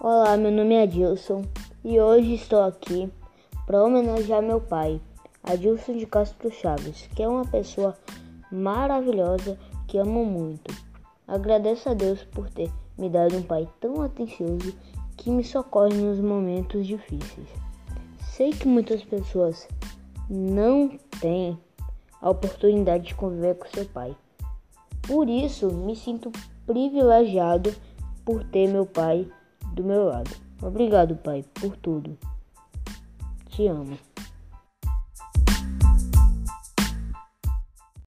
Olá, meu nome é Adilson e hoje estou aqui para homenagear meu pai, Adilson de Castro Chaves, que é uma pessoa maravilhosa que amo muito. Agradeço a Deus por ter me dado um pai tão atencioso que me socorre nos momentos difíceis. Sei que muitas pessoas não têm a oportunidade de conviver com seu pai. Por isso, me sinto privilegiado por ter meu pai do meu lado. Obrigado, pai, por tudo. Te amo.